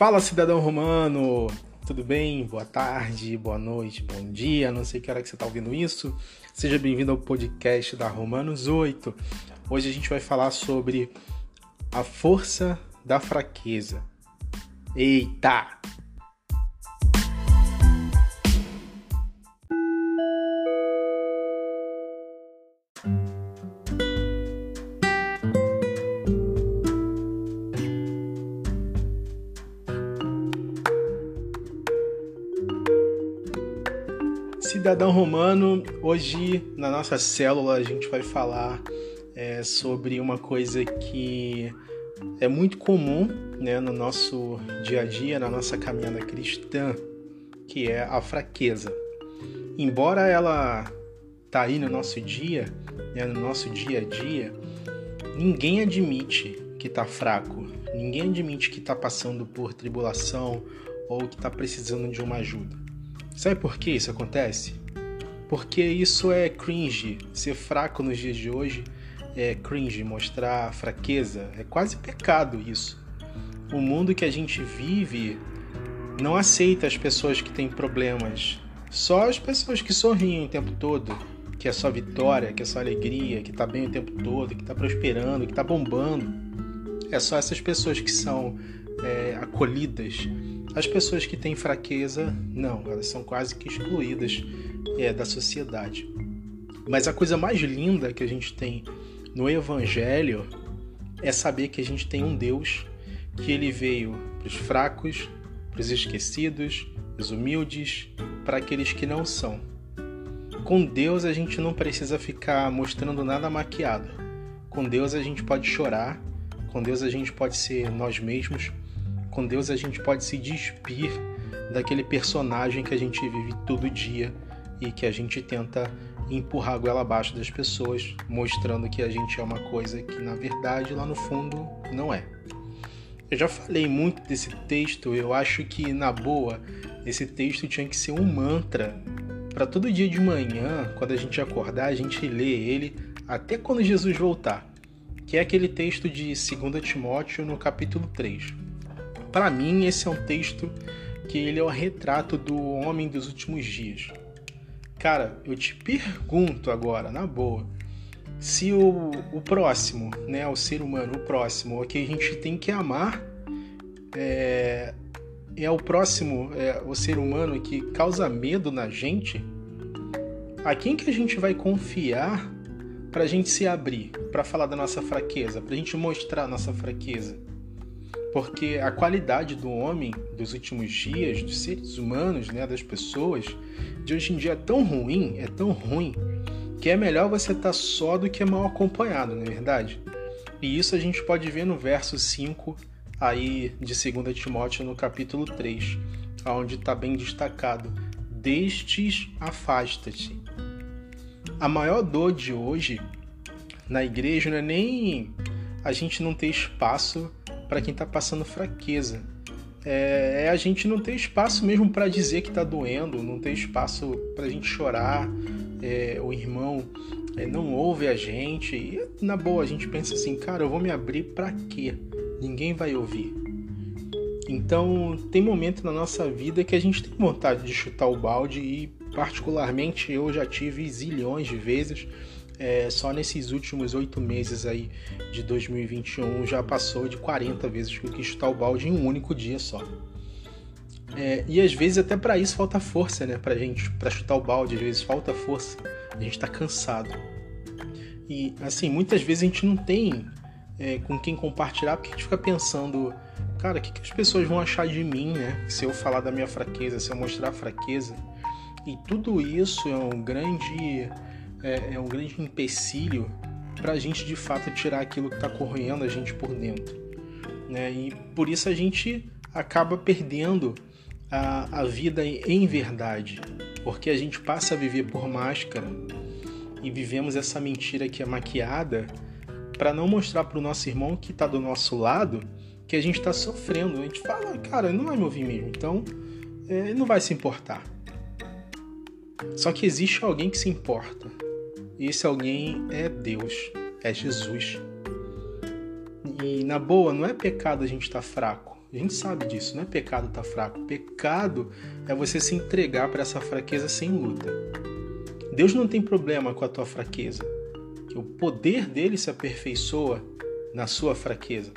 Fala cidadão romano, tudo bem? Boa tarde, boa noite, bom dia, não sei que hora que você está ouvindo isso. Seja bem-vindo ao podcast da Romanos 8. Hoje a gente vai falar sobre a força da fraqueza. Eita! Cidadão Romano, hoje na nossa célula a gente vai falar é, sobre uma coisa que é muito comum né, no nosso dia a dia, na nossa caminhada cristã, que é a fraqueza. Embora ela tá aí no nosso dia, né, no nosso dia a dia, ninguém admite que tá fraco, ninguém admite que tá passando por tribulação ou que tá precisando de uma ajuda. Sabe por que isso acontece? Porque isso é cringe. Ser fraco nos dias de hoje é cringe, mostrar fraqueza. É quase pecado isso. O mundo que a gente vive não aceita as pessoas que têm problemas. Só as pessoas que sorriem o tempo todo, que é só vitória, que é só alegria, que tá bem o tempo todo, que tá prosperando, que tá bombando. É só essas pessoas que são é, acolhidas as pessoas que têm fraqueza, não, elas são quase que excluídas é, da sociedade. Mas a coisa mais linda que a gente tem no Evangelho é saber que a gente tem um Deus que ele veio para os fracos, para os esquecidos, os humildes, para aqueles que não são. Com Deus a gente não precisa ficar mostrando nada maquiado. Com Deus a gente pode chorar, com Deus a gente pode ser nós mesmos, com Deus a gente pode se despir daquele personagem que a gente vive todo dia e que a gente tenta empurrar a goela abaixo das pessoas, mostrando que a gente é uma coisa que na verdade lá no fundo não é. Eu já falei muito desse texto, eu acho que na boa esse texto tinha que ser um mantra para todo dia de manhã, quando a gente acordar, a gente lê ele até quando Jesus voltar, que é aquele texto de 2 Timóteo no capítulo 3. Para mim, esse é um texto que ele é o retrato do homem dos últimos dias. Cara, eu te pergunto agora, na boa, se o, o próximo, né, o ser humano, o próximo, o que a gente tem que amar, é, é o próximo, é o ser humano que causa medo na gente, a quem que a gente vai confiar para a gente se abrir, para falar da nossa fraqueza, para a gente mostrar a nossa fraqueza? Porque a qualidade do homem dos últimos dias, dos seres humanos, né, das pessoas, de hoje em dia é tão ruim, é tão ruim, que é melhor você estar tá só do que mal acompanhado, não é verdade? E isso a gente pode ver no verso 5 aí de 2 Timóteo no capítulo 3, onde está bem destacado: Destes afasta-te. A maior dor de hoje na igreja não é nem a gente não ter espaço para quem está passando fraqueza. É, é, a gente não ter espaço mesmo para dizer que está doendo, não ter espaço para a gente chorar. É, o irmão é, não ouve a gente. E na boa, a gente pensa assim, cara, eu vou me abrir para quê? Ninguém vai ouvir. Então, tem momento na nossa vida que a gente tem vontade de chutar o balde e, particularmente, eu já tive zilhões de vezes é, só nesses últimos oito meses aí de 2021 já passou de 40 vezes que eu quis chutar o balde em um único dia só. É, e às vezes até para isso falta força, né? Pra gente, para chutar o balde, às vezes falta força. A gente tá cansado. E assim, muitas vezes a gente não tem é, com quem compartilhar, porque a gente fica pensando, cara, o que, que as pessoas vão achar de mim, né? Se eu falar da minha fraqueza, se eu mostrar a fraqueza. E tudo isso é um grande é, é um grande empecilho para a gente de fato tirar aquilo que está corroendo a gente por dentro. Né? E por isso a gente acaba perdendo a, a vida em verdade, porque a gente passa a viver por máscara e vivemos essa mentira que é maquiada para não mostrar para o nosso irmão que está do nosso lado que a gente está sofrendo. A gente fala, cara, não vai me ouvir mesmo, então é, não vai se importar. Só que existe alguém que se importa. E esse alguém é Deus, é Jesus. E na boa, não é pecado a gente estar tá fraco, A gente sabe disso, não é pecado estar tá fraco. Pecado é você se entregar para essa fraqueza sem luta. Deus não tem problema com a tua fraqueza, que o poder dele se aperfeiçoa na sua fraqueza.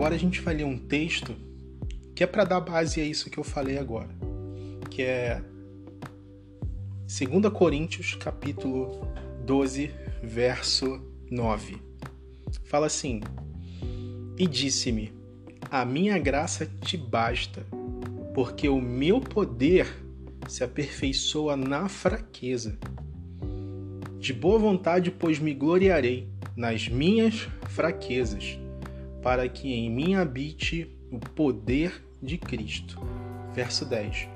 Agora a gente vai ler um texto que é para dar base a isso que eu falei agora, que é 2 Coríntios capítulo 12, verso 9. Fala assim: E disse-me: A minha graça te basta, porque o meu poder se aperfeiçoa na fraqueza. De boa vontade, pois me gloriarei nas minhas fraquezas, para que em mim habite o poder de Cristo. Verso 10.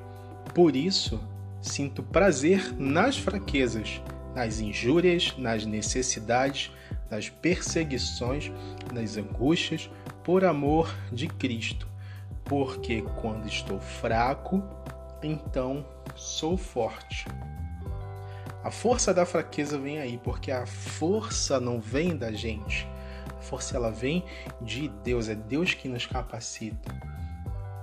Por isso, sinto prazer nas fraquezas, nas injúrias, nas necessidades, nas perseguições, nas angústias, por amor de Cristo. Porque quando estou fraco, então sou forte. A força da fraqueza vem aí, porque a força não vem da gente. Força ela vem de Deus, é Deus que nos capacita.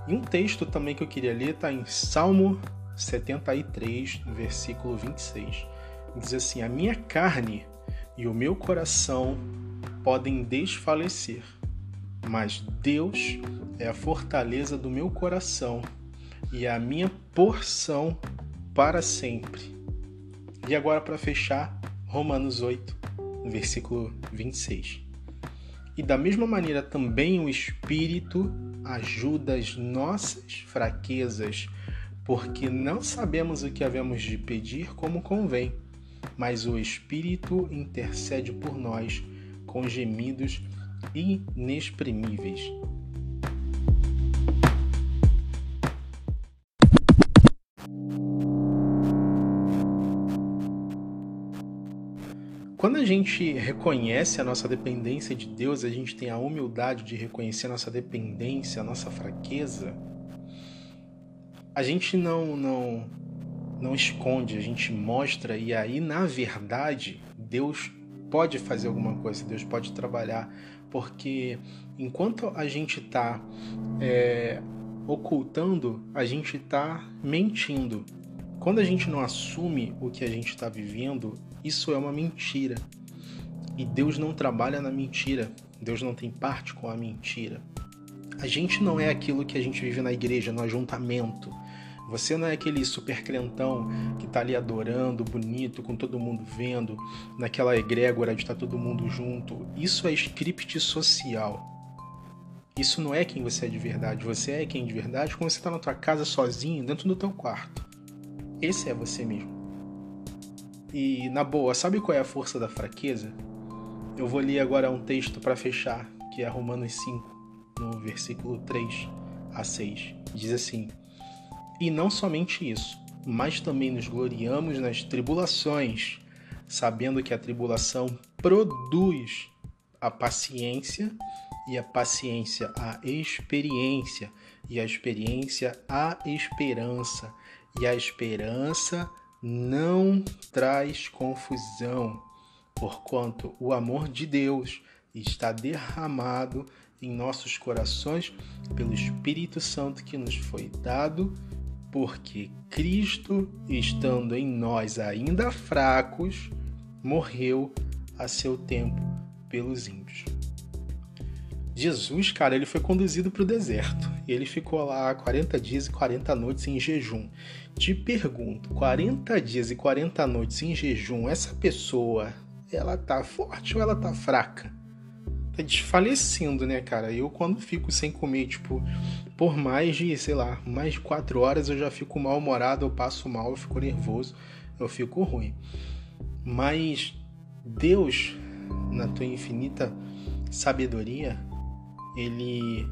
E um texto também que eu queria ler está em Salmo 73, versículo 26. Diz assim: A minha carne e o meu coração podem desfalecer, mas Deus é a fortaleza do meu coração e a minha porção para sempre. E agora, para fechar, Romanos 8, versículo 26. E da mesma maneira também o Espírito ajuda as nossas fraquezas, porque não sabemos o que havemos de pedir como convém mas o Espírito intercede por nós com gemidos inexprimíveis. Gente reconhece a nossa dependência de Deus, a gente tem a humildade de reconhecer a nossa dependência, a nossa fraqueza, a gente não não não esconde, a gente mostra e aí, na verdade, Deus pode fazer alguma coisa, Deus pode trabalhar, porque enquanto a gente está é, ocultando, a gente está mentindo. Quando a gente não assume o que a gente está vivendo, isso é uma mentira. E Deus não trabalha na mentira. Deus não tem parte com a mentira. A gente não é aquilo que a gente vive na igreja, no ajuntamento. Você não é aquele super crentão que tá ali adorando, bonito, com todo mundo vendo, naquela egrégora de estar tá todo mundo junto. Isso é script social. Isso não é quem você é de verdade. Você é quem de verdade quando você está na tua casa sozinho, dentro do teu quarto. Esse é você mesmo. E na boa, sabe qual é a força da fraqueza? Eu vou ler agora um texto para fechar, que é Romanos 5, no versículo 3 a 6. Diz assim: e não somente isso, mas também nos gloriamos nas tribulações, sabendo que a tribulação produz a paciência, e a paciência a experiência, e a experiência a esperança, e a esperança não traz confusão, porquanto o amor de Deus está derramado em nossos corações pelo Espírito Santo que nos foi dado porque Cristo, estando em nós ainda fracos, morreu a seu tempo pelos ímpios. Jesus, cara, ele foi conduzido para o deserto. E ele ficou lá 40 dias e 40 noites em jejum. Te pergunto, 40 dias e 40 noites em jejum, essa pessoa, ela tá forte ou ela tá fraca? Tá desfalecendo, né, cara? Eu quando fico sem comer, tipo, por mais de, sei lá, mais de quatro horas eu já fico mal-humorado, eu passo mal, eu fico nervoso, eu fico ruim. Mas Deus, na tua infinita sabedoria, ele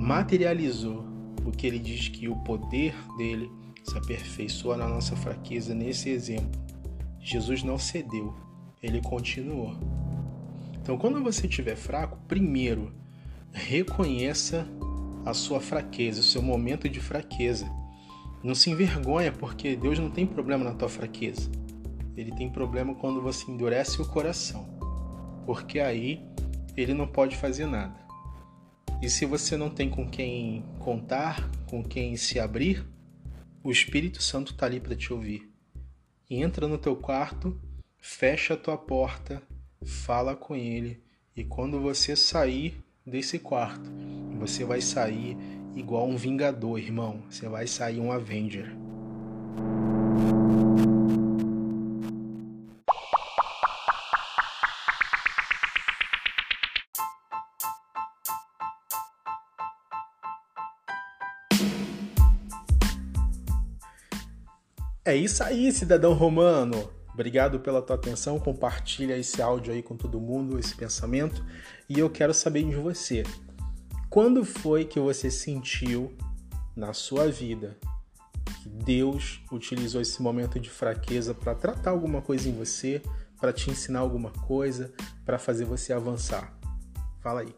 materializou o que ele diz que o poder dele se aperfeiçoa na nossa fraqueza nesse exemplo. Jesus não cedeu, ele continuou. Então, quando você estiver fraco, primeiro reconheça a sua fraqueza, o seu momento de fraqueza. Não se envergonha, porque Deus não tem problema na tua fraqueza. Ele tem problema quando você endurece o coração, porque aí ele não pode fazer nada. E se você não tem com quem contar, com quem se abrir, o Espírito Santo está ali para te ouvir. Entra no teu quarto, fecha a tua porta, fala com ele, e quando você sair desse quarto, você vai sair igual um vingador, irmão. Você vai sair um Avenger. É isso aí, cidadão romano. Obrigado pela tua atenção. Compartilha esse áudio aí com todo mundo, esse pensamento. E eu quero saber de você. Quando foi que você sentiu na sua vida que Deus utilizou esse momento de fraqueza para tratar alguma coisa em você, para te ensinar alguma coisa, para fazer você avançar? Fala aí.